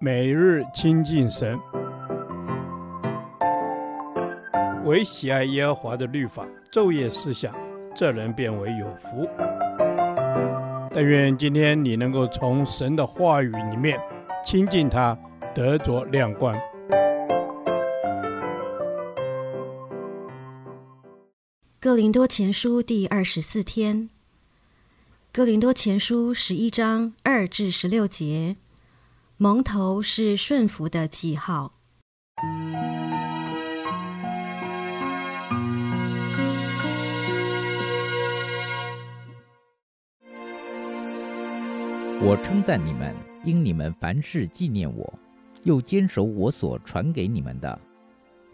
每日亲近神，唯喜爱耶和华的律法，昼夜思想，这人便为有福。但愿今天你能够从神的话语里面亲近他，得着亮光。哥林多前书第二十四天，哥林多前书十一章二至十六节。蒙头是顺服的记号。我称赞你们，因你们凡事纪念我，又坚守我所传给你们的。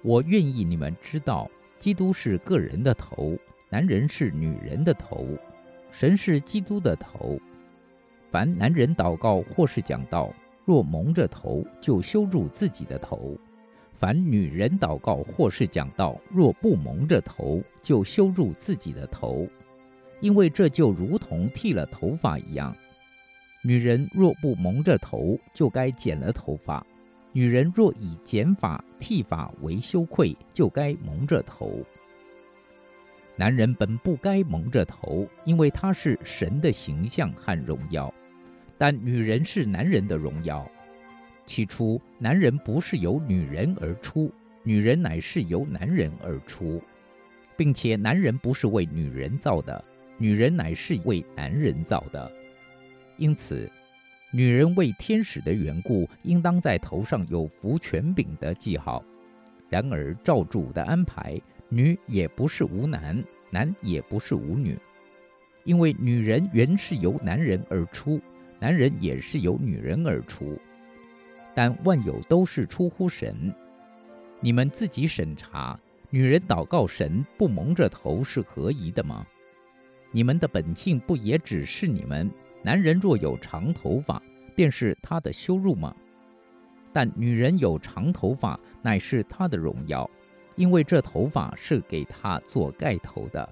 我愿意你们知道，基督是个人的头，男人是女人的头，神是基督的头。凡男人祷告或是讲道，若蒙着头，就羞辱自己的头；凡女人祷告或是讲道，若不蒙着头，就羞辱自己的头，因为这就如同剃了头发一样。女人若不蒙着头，就该剪了头发；女人若以剪发、剃发为羞愧，就该蒙着头。男人本不该蒙着头，因为他是神的形象和荣耀。但女人是男人的荣耀。起初，男人不是由女人而出，女人乃是由男人而出，并且男人不是为女人造的，女人乃是为男人造的。因此，女人为天使的缘故，应当在头上有服权柄的记号。然而，照主的安排，女也不是无男，男也不是无女，因为女人原是由男人而出。男人也是由女人而出，但万有都是出乎神。你们自己审查，女人祷告神不蒙着头是合宜的吗？你们的本性不也只是你们，男人若有长头发，便是他的羞辱吗？但女人有长头发，乃是她的荣耀，因为这头发是给她做盖头的。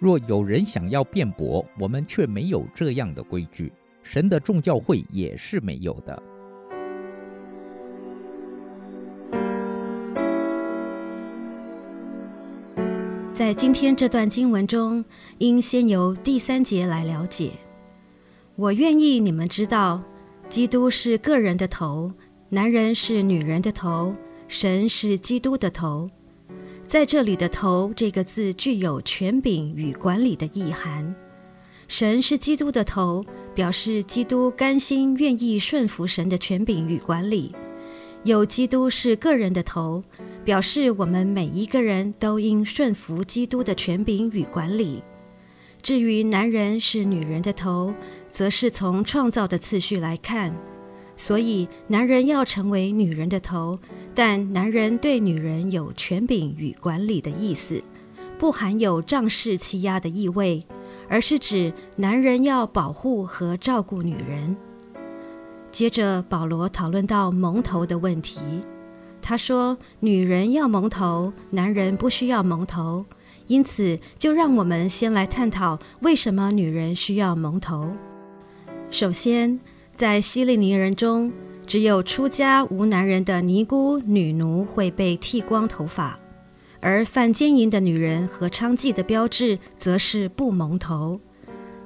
若有人想要辩驳，我们却没有这样的规矩。神的众教会也是没有的。在今天这段经文中，应先由第三节来了解。我愿意你们知道，基督是个人的头，男人是女人的头，神是基督的头。在这里的“头”这个字具有权柄与管理的意涵。神是基督的头。表示基督甘心愿意顺服神的权柄与管理，有基督是个人的头，表示我们每一个人都应顺服基督的权柄与管理。至于男人是女人的头，则是从创造的次序来看，所以男人要成为女人的头，但男人对女人有权柄与管理的意思，不含有仗势欺压的意味。而是指男人要保护和照顾女人。接着，保罗讨论到蒙头的问题。他说：“女人要蒙头，男人不需要蒙头。”因此，就让我们先来探讨为什么女人需要蒙头。首先，在希利尼人中，只有出家无男人的尼姑女奴会被剃光头发。而犯奸淫的女人和娼妓的标志，则是不蒙头。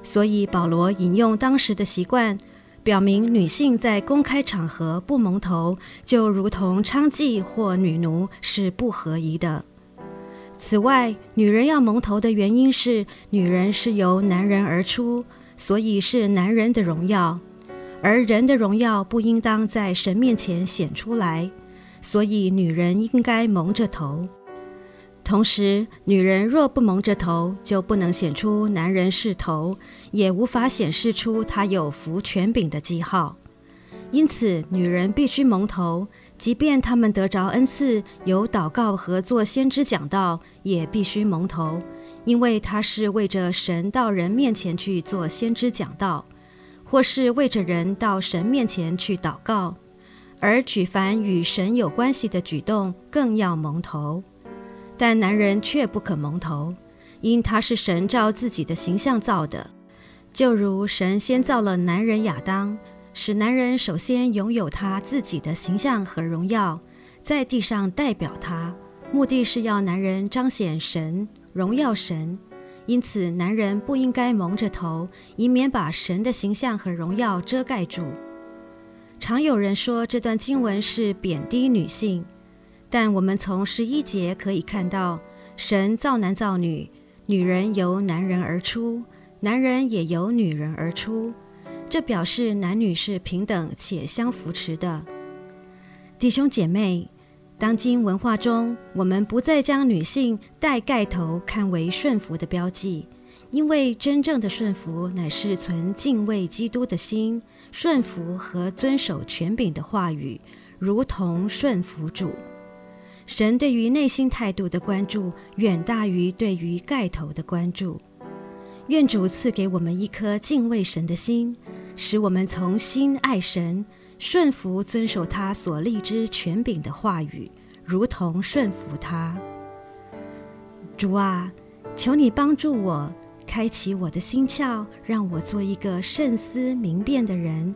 所以保罗引用当时的习惯，表明女性在公开场合不蒙头，就如同娼妓或女奴是不合宜的。此外，女人要蒙头的原因是，女人是由男人而出，所以是男人的荣耀，而人的荣耀不应当在神面前显出来，所以女人应该蒙着头。同时，女人若不蒙着头，就不能显出男人是头，也无法显示出她有服权柄的记号。因此，女人必须蒙头，即便她们得着恩赐，有祷告和做先知讲道，也必须蒙头，因为她是为着神到人面前去做先知讲道，或是为着人到神面前去祷告，而举凡与神有关系的举动，更要蒙头。但男人却不可蒙头，因他是神照自己的形象造的，就如神先造了男人亚当，使男人首先拥有他自己的形象和荣耀，在地上代表他，目的是要男人彰显神、荣耀神。因此，男人不应该蒙着头，以免把神的形象和荣耀遮盖住。常有人说这段经文是贬低女性，但我们从十一节可以看到，神造男造女，女人由男人而出，男人也由女人而出。这表示男女是平等且相扶持的。弟兄姐妹，当今文化中，我们不再将女性戴盖头看为顺服的标记，因为真正的顺服乃是存敬畏基督的心，顺服和遵守权柄的话语，如同顺服主。神对于内心态度的关注，远大于对于盖头的关注。愿主赐给我们一颗敬畏神的心。使我们从心爱神，顺服遵守他所立之权柄的话语，如同顺服他。主啊，求你帮助我，开启我的心窍，让我做一个慎思明辨的人，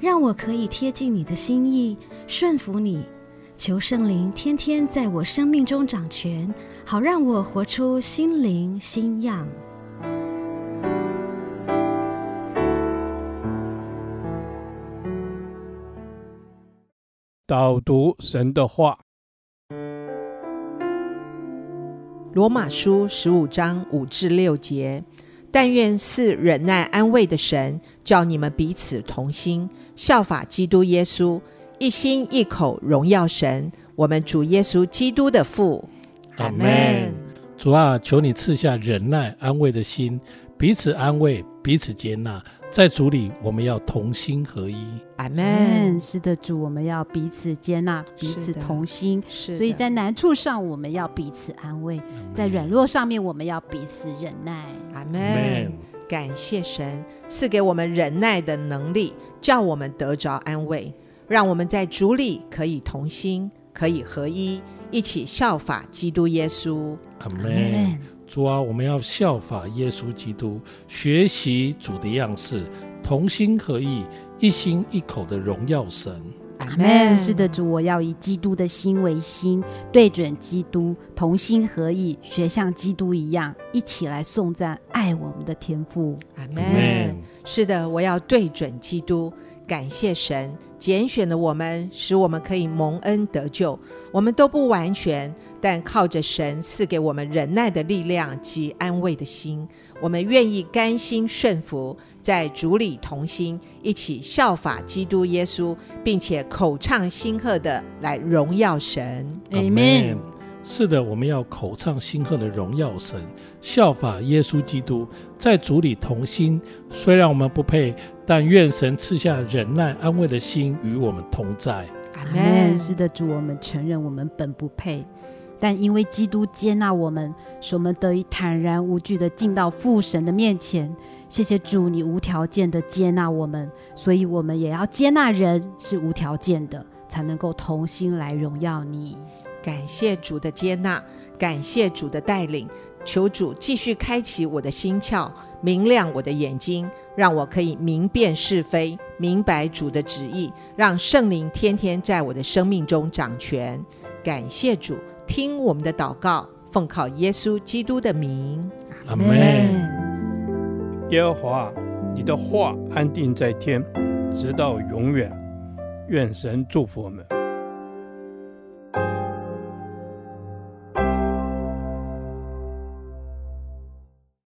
让我可以贴近你的心意，顺服你。求圣灵天天在我生命中掌权，好让我活出心灵新样。导读神的话，《罗马书》十五章五至六节。但愿赐忍耐安慰的神，叫你们彼此同心，效法基督耶稣，一心一口荣耀神，我们主耶稣基督的父。阿门。主啊，求你赐下忍耐安慰的心，彼此安慰，彼此接纳。在主里，我们要同心合一。阿门。是的，主，我们要彼此接纳，彼此同心。是，所以在难处上，我们要彼此安慰；在软弱上面，我们要彼此忍耐。阿门。感谢神赐给我们忍耐的能力，叫我们得着安慰，让我们在主里可以同心，可以合一，一起效法基督耶稣。阿门。主啊，我们要效法耶稣基督，学习主的样式，同心合意，一心一口的荣耀神。阿门。是的，主，我要以基督的心为心，对准基督，同心合意，学像基督一样，一起来颂赞爱我们的天父。阿门。是的，我要对准基督。感谢神拣选了我们，使我们可以蒙恩得救。我们都不完全，但靠着神赐给我们忍耐的力量及安慰的心，我们愿意甘心顺服，在主里同心，一起效法基督耶稣，并且口唱心和的来荣耀神。阿门。是的，我们要口唱心和的荣耀神，效法耶稣基督，在主里同心。虽然我们不配，但愿神赐下忍耐安慰的心与我们同在。阿门。是的，主，我们承认我们本不配，但因为基督接纳我们，使我们得以坦然无惧的进到父神的面前。谢谢主，你无条件的接纳我们，所以我们也要接纳人，是无条件的，才能够同心来荣耀你。感谢主的接纳，感谢主的带领，求主继续开启我的心窍，明亮我的眼睛，让我可以明辨是非，明白主的旨意，让圣灵天天在我的生命中掌权。感谢主，听我们的祷告，奉靠耶稣基督的名，阿门。耶和华，你的话安定在天，直到永远。愿神祝福我们。